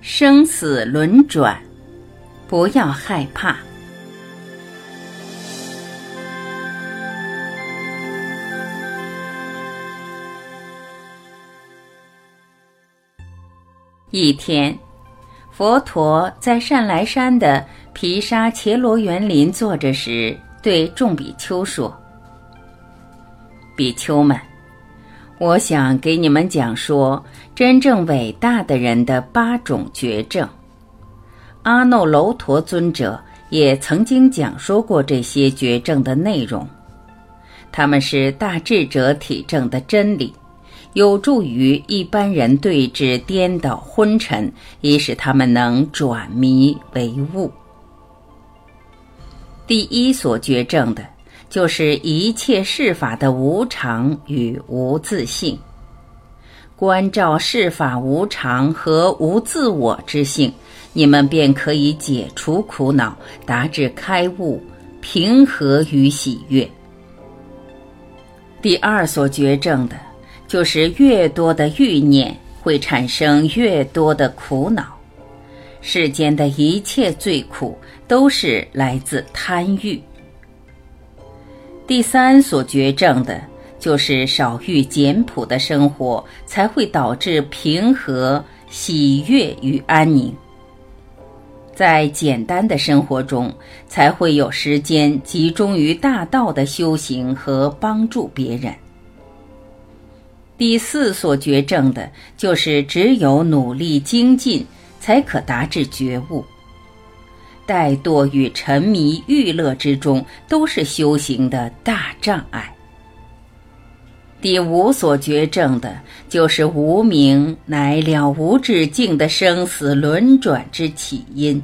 生死轮转，不要害怕。一天，佛陀在善来山的毗沙伽罗园林坐着时，对众比丘说：“比丘们。”我想给你们讲说真正伟大的人的八种绝症。阿耨楼陀尊者也曾经讲说过这些绝症的内容，他们是大智者体证的真理，有助于一般人对治颠倒昏沉，以使他们能转迷为悟。第一所绝症的。就是一切事法的无常与无自性，关照事法无常和无自我之性，你们便可以解除苦恼，达至开悟、平和与喜悦。第二所觉证的，就是越多的欲念会产生越多的苦恼，世间的一切罪苦都是来自贪欲。第三所觉证的，就是少欲简朴的生活，才会导致平和、喜悦与安宁。在简单的生活中，才会有时间集中于大道的修行和帮助别人。第四所觉证的，就是只有努力精进，才可达至觉悟。怠惰与沉迷欲乐之中，都是修行的大障碍。第五所觉证的，就是无明乃了无止境的生死轮转之起因。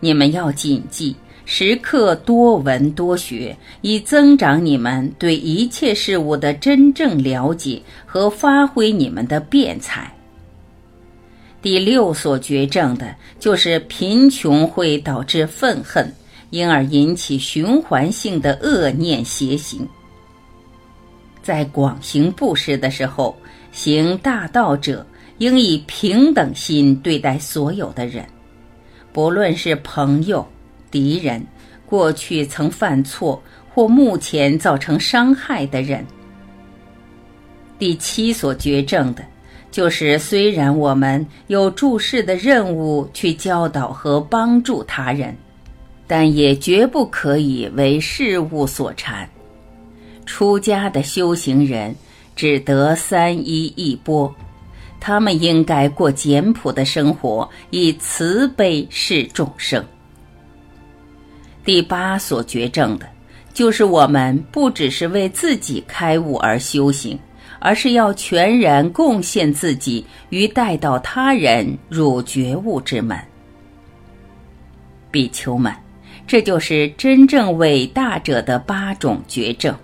你们要谨记，时刻多闻多学，以增长你们对一切事物的真正了解和发挥你们的辩才。第六所觉证的，就是贫穷会导致愤恨，因而引起循环性的恶念邪行。在广行布施的时候，行大道者应以平等心对待所有的人，不论是朋友、敌人，过去曾犯错或目前造成伤害的人。第七所觉证的。就是虽然我们有注释的任务去教导和帮助他人，但也绝不可以为事物所缠。出家的修行人只得三衣一钵，他们应该过简朴的生活，以慈悲示众生。第八所觉证的，就是我们不只是为自己开悟而修行。而是要全然贡献自己，于带到他人入觉悟之门。比丘们，这就是真正伟大者的八种绝症。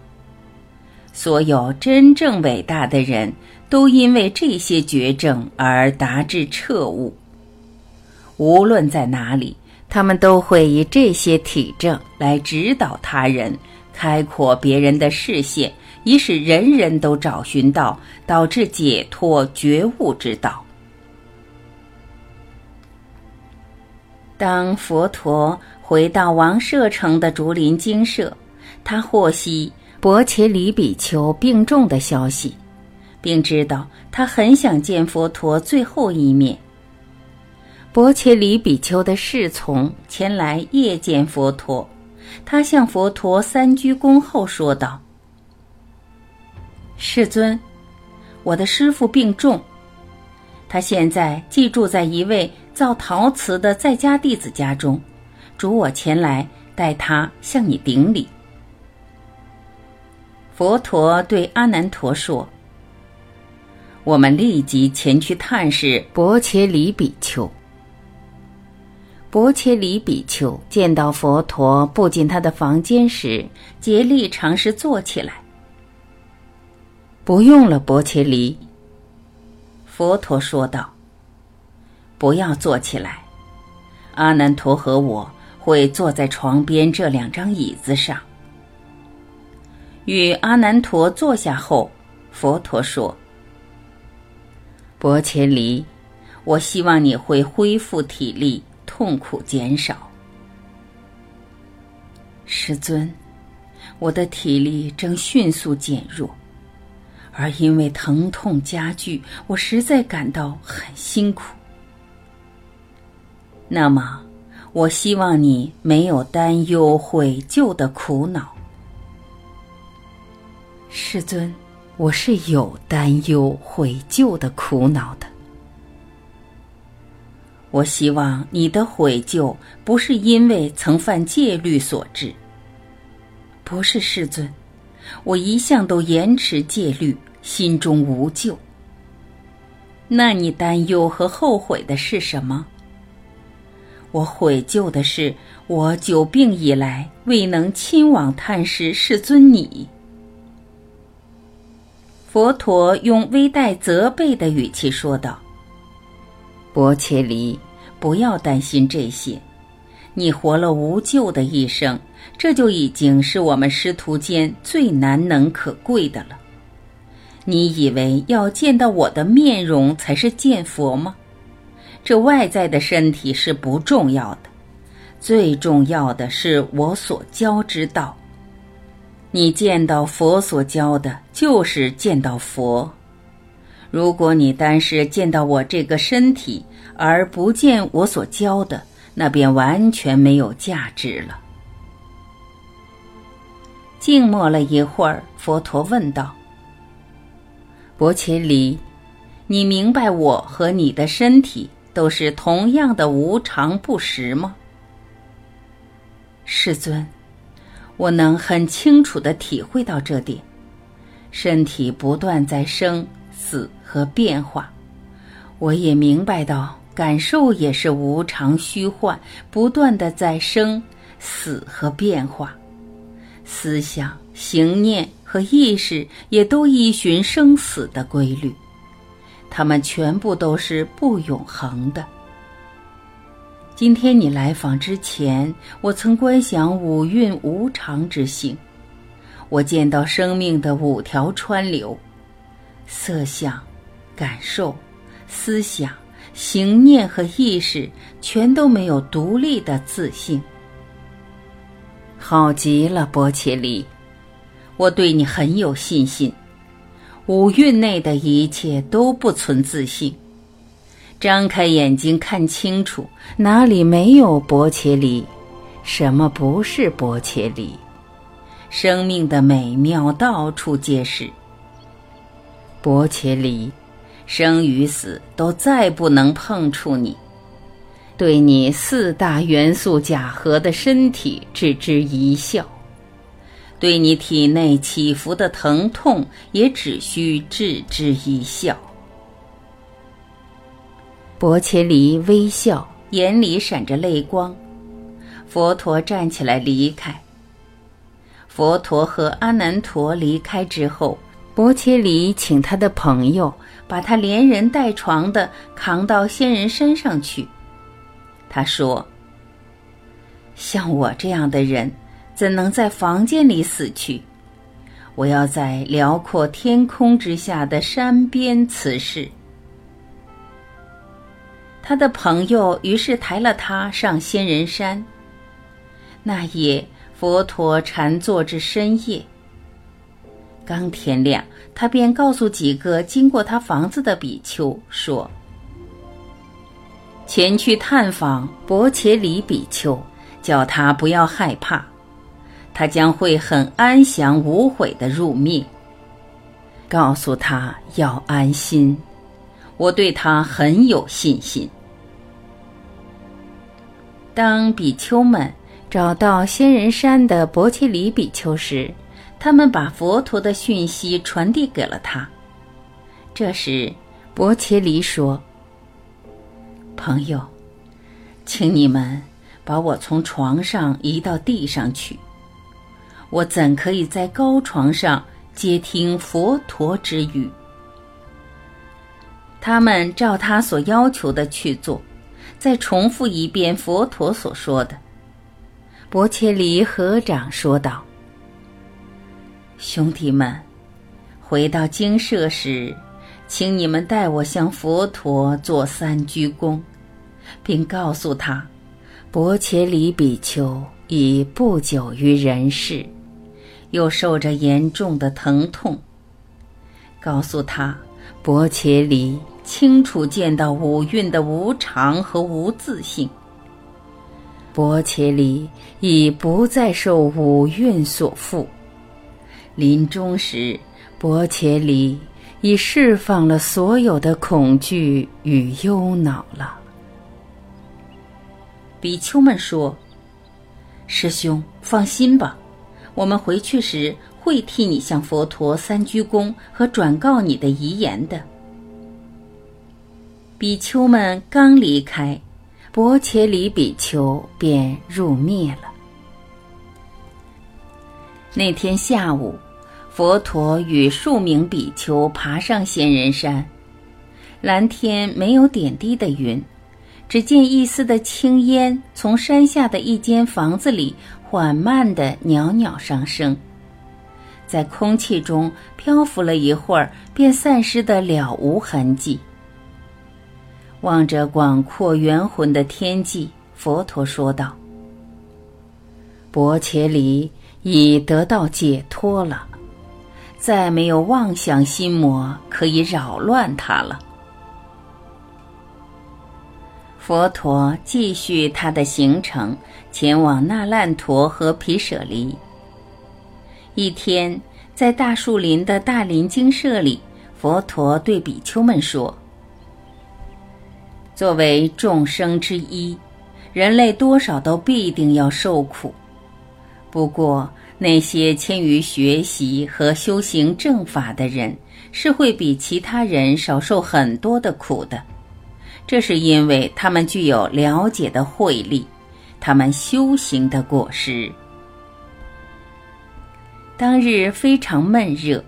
所有真正伟大的人都因为这些绝症而达至彻悟。无论在哪里，他们都会以这些体证来指导他人，开阔别人的视线。以使人人都找寻到导致解脱觉悟之道。当佛陀回到王舍城的竹林精舍，他获悉伯伽黎比丘病重的消息，并知道他很想见佛陀最后一面。伯伽黎比丘的侍从前来谒见佛陀，他向佛陀三鞠躬后说道。世尊，我的师父病重，他现在寄住在一位造陶瓷的在家弟子家中，主我前来代他向你顶礼。佛陀对阿难陀说：“我们立即前去探视伯伽黎比丘。”伯伽黎比丘见到佛陀步进他的房间时，竭力尝试坐起来。不用了，伯伽黎。佛陀说道：“不要坐起来，阿难陀和我会坐在床边这两张椅子上。”与阿难陀坐下后，佛陀说：“伯伽黎，我希望你会恢复体力，痛苦减少。师尊，我的体力正迅速减弱，而因为疼痛加剧，我实在感到很辛苦。那么，我希望你没有担忧悔疚的苦恼。师尊，我是有担忧悔疚的苦恼的。我希望你的悔疚不是因为曾犯戒律所致。不是世尊，我一向都严持戒律，心中无咎。那你担忧和后悔的是什么？我悔疚的是，我久病以来未能亲往探视世尊你。佛陀用微带责备的语气说道：“薄切离。”不要担心这些，你活了无救的一生，这就已经是我们师徒间最难能可贵的了。你以为要见到我的面容才是见佛吗？这外在的身体是不重要的，最重要的是我所教之道。你见到佛所教的，就是见到佛。如果你单是见到我这个身体，而不见我所教的，那便完全没有价值了。静默了一会儿，佛陀问道：“伯伽离，你明白我和你的身体都是同样的无常不实吗？”世尊，我能很清楚的体会到这点，身体不断在生。死和变化，我也明白到，感受也是无常虚幻，不断的在生死和变化，思想、行念和意识也都依循生死的规律，它们全部都是不永恒的。今天你来访之前，我曾观想五蕴无常之性，我见到生命的五条川流。色相、感受、思想、行念和意识，全都没有独立的自性。好极了，波切利，我对你很有信心。五蕴内的一切都不存自性。张开眼睛看清楚，哪里没有波切利？什么不是波切利？生命的美妙到处皆是。薄伽离，生与死都再不能碰触你，对你四大元素假合的身体置之一笑，对你体内起伏的疼痛也只需置之一笑。薄伽离微笑，眼里闪着泪光。佛陀站起来离开。佛陀和阿难陀离开之后。伯切里请他的朋友把他连人带床的扛到仙人山上去。他说：“像我这样的人，怎能在房间里死去？我要在辽阔天空之下的山边辞世。”他的朋友于是抬了他上仙人山。那夜，佛陀禅坐至深夜。刚天亮，他便告诉几个经过他房子的比丘说：“前去探访伯伽里比丘，叫他不要害怕，他将会很安详无悔的入灭。告诉他要安心，我对他很有信心。”当比丘们找到仙人山的伯伽里比丘时，他们把佛陀的讯息传递给了他。这时，薄伽离说：“朋友，请你们把我从床上移到地上去。我怎可以在高床上接听佛陀之语？”他们照他所要求的去做，再重复一遍佛陀所说的。薄伽离合掌说道。兄弟们，回到精舍时，请你们代我向佛陀做三鞠躬，并告诉他，薄伽黎比丘已不久于人世，又受着严重的疼痛。告诉他，薄伽黎清楚见到五蕴的无常和无自性。薄伽黎已不再受五蕴所缚，临终时，薄伽黎已释放了所有的恐惧与忧恼了。比丘们说：“师兄，放心吧，我们回去时会替你向佛陀三鞠躬和转告你的遗言的。”比丘们刚离开。薄伽黎比丘便入灭了。那天下午，佛陀与数名比丘爬上仙人山，蓝天没有点滴的云，只见一丝的青烟从山下的一间房子里缓慢的袅袅上升，在空气中漂浮了一会儿，便散失的了无痕迹。望着广阔圆浑的天际，佛陀说道：“薄伽离已得到解脱了，再没有妄想心魔可以扰乱他了。”佛陀继续他的行程，前往那烂陀和毗舍离。一天，在大树林的大林精舍里，佛陀对比丘们说。作为众生之一，人类多少都必定要受苦。不过，那些迁于学习和修行正法的人，是会比其他人少受很多的苦的。这是因为他们具有了解的慧力，他们修行的果实。当日非常闷热，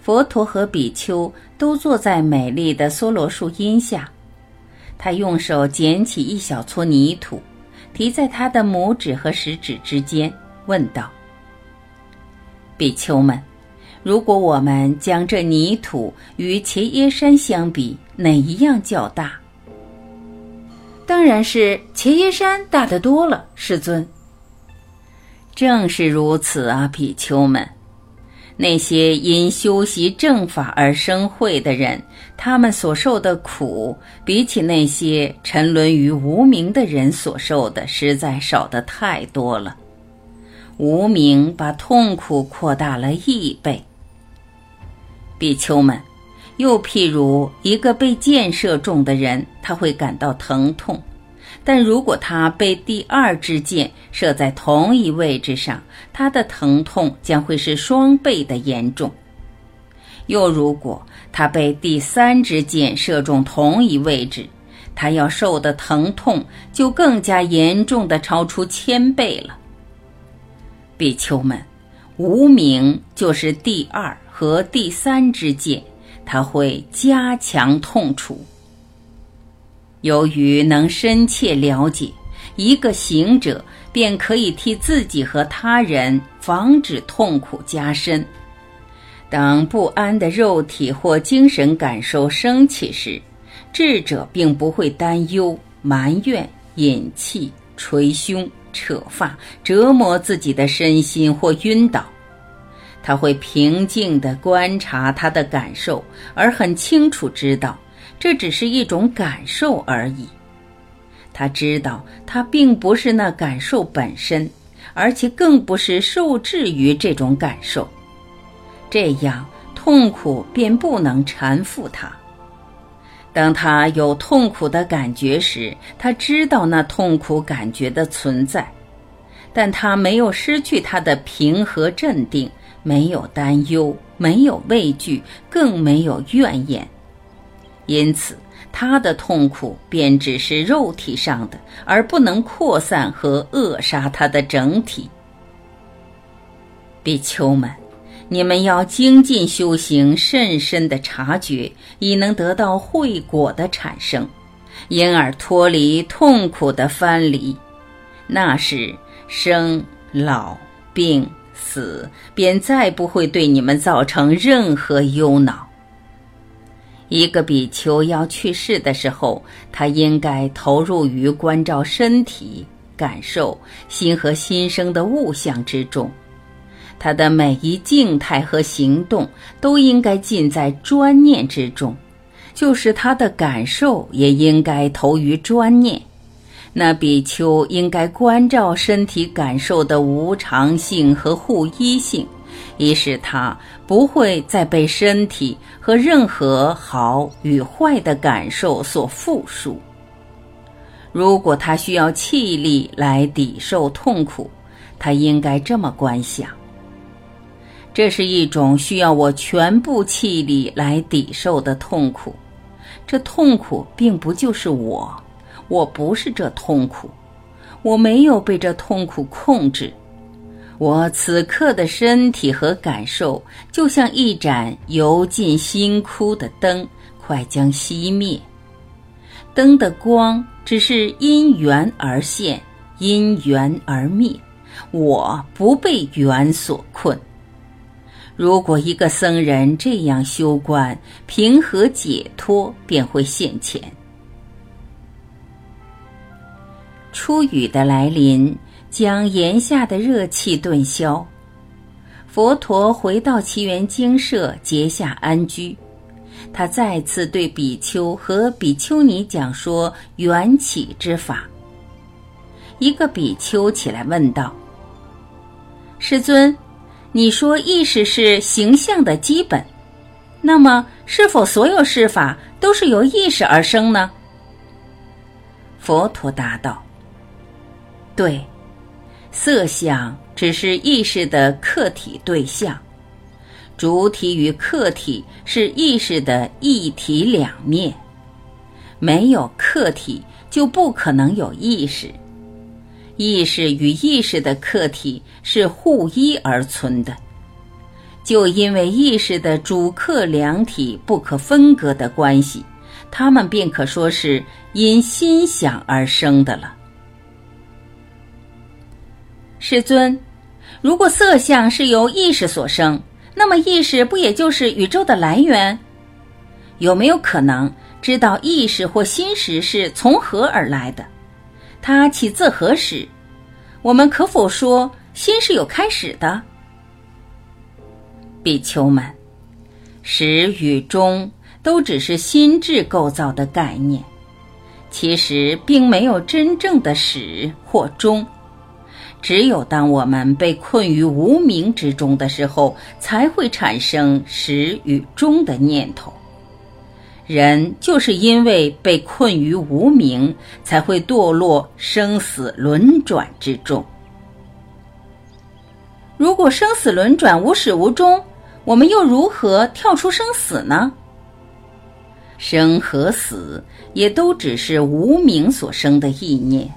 佛陀和比丘都坐在美丽的梭罗树荫下。他用手捡起一小撮泥土，提在他的拇指和食指之间，问道：“比丘们，如果我们将这泥土与茄耶山相比，哪一样较大？”“当然是茄耶山大得多了，世尊。”“正是如此啊，比丘们。”那些因修习正法而生慧的人，他们所受的苦，比起那些沉沦于无名的人所受的，实在少得太多了。无名把痛苦扩大了一倍。比丘们，又譬如一个被箭射中的人，他会感到疼痛。但如果他被第二支箭射在同一位置上，他的疼痛将会是双倍的严重。又如果他被第三支箭射中同一位置，他要受的疼痛就更加严重的超出千倍了。比丘们，无名就是第二和第三支箭，它会加强痛楚。由于能深切了解，一个行者便可以替自己和他人防止痛苦加深。当不安的肉体或精神感受升起时，智者并不会担忧、埋怨、引气、捶胸、扯发、折磨自己的身心或晕倒。他会平静地观察他的感受，而很清楚知道。这只是一种感受而已。他知道，他并不是那感受本身，而且更不是受制于这种感受。这样，痛苦便不能缠缚他。当他有痛苦的感觉时，他知道那痛苦感觉的存在，但他没有失去他的平和镇定，没有担忧，没有畏惧，更没有怨言。因此，他的痛苦便只是肉体上的，而不能扩散和扼杀他的整体。比丘们，你们要精进修行，甚深的察觉，以能得到慧果的产生，因而脱离痛苦的藩篱。那时，生老病死便再不会对你们造成任何忧恼。一个比丘要去世的时候，他应该投入于关照身体、感受心和心生的物象之中。他的每一静态和行动都应该尽在专念之中，就是他的感受也应该投于专念。那比丘应该关照身体感受的无常性和互依性。以使他不会再被身体和任何好与坏的感受所缚束。如果他需要气力来抵受痛苦，他应该这么观想：这是一种需要我全部气力来抵受的痛苦。这痛苦并不就是我，我不是这痛苦，我没有被这痛苦控制。我此刻的身体和感受，就像一盏油尽心枯的灯，快将熄灭。灯的光只是因缘而现，因缘而灭。我不被缘所困。如果一个僧人这样修观，平和解脱便会现前。初雨的来临。将檐下的热气顿消，佛陀回到奇园精舍结下安居。他再次对比丘和比丘尼讲说缘起之法。一个比丘起来问道：“世尊，你说意识是形象的基本，那么是否所有事法都是由意识而生呢？”佛陀答道：“对。”色相只是意识的客体对象，主体与客体是意识的一体两面。没有客体，就不可能有意识。意识与意识的客体是互依而存的。就因为意识的主客两体不可分割的关系，它们便可说是因心想而生的了。世尊，如果色相是由意识所生，那么意识不也就是宇宙的来源？有没有可能知道意识或心识是从何而来的？它起自何时？我们可否说心是有开始的？比丘们，始与终都只是心智构造的概念，其实并没有真正的始或终。只有当我们被困于无明之中的时候，才会产生始与终的念头。人就是因为被困于无明，才会堕落生死轮转之中。如果生死轮转无始无终，我们又如何跳出生死呢？生和死也都只是无明所生的意念。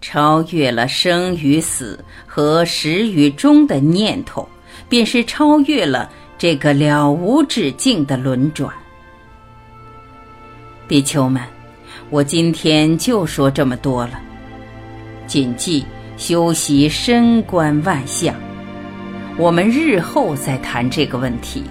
超越了生与死和始与终的念头，便是超越了这个了无止境的轮转。比丘们，我今天就说这么多了。谨记修习身观万象，我们日后再谈这个问题。